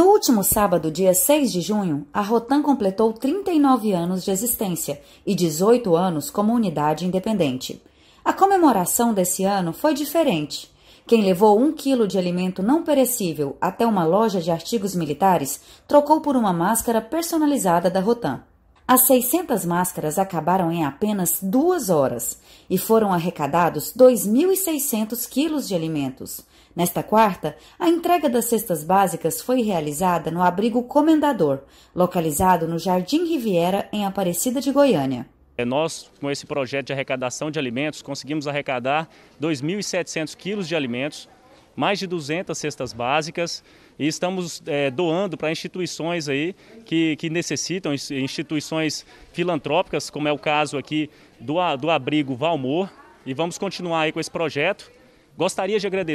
No último sábado, dia 6 de junho, a Rotan completou 39 anos de existência e 18 anos como unidade independente. A comemoração desse ano foi diferente. Quem levou um quilo de alimento não perecível até uma loja de artigos militares trocou por uma máscara personalizada da Rotan. As 600 máscaras acabaram em apenas duas horas e foram arrecadados 2.600 quilos de alimentos. Nesta quarta, a entrega das cestas básicas foi realizada no abrigo Comendador, localizado no Jardim Riviera, em Aparecida de Goiânia. É, nós, com esse projeto de arrecadação de alimentos, conseguimos arrecadar 2.700 quilos de alimentos, mais de 200 cestas básicas e estamos é, doando para instituições aí que, que necessitam, instituições filantrópicas, como é o caso aqui do, do abrigo Valmor, e vamos continuar aí com esse projeto. Gostaria de agradecer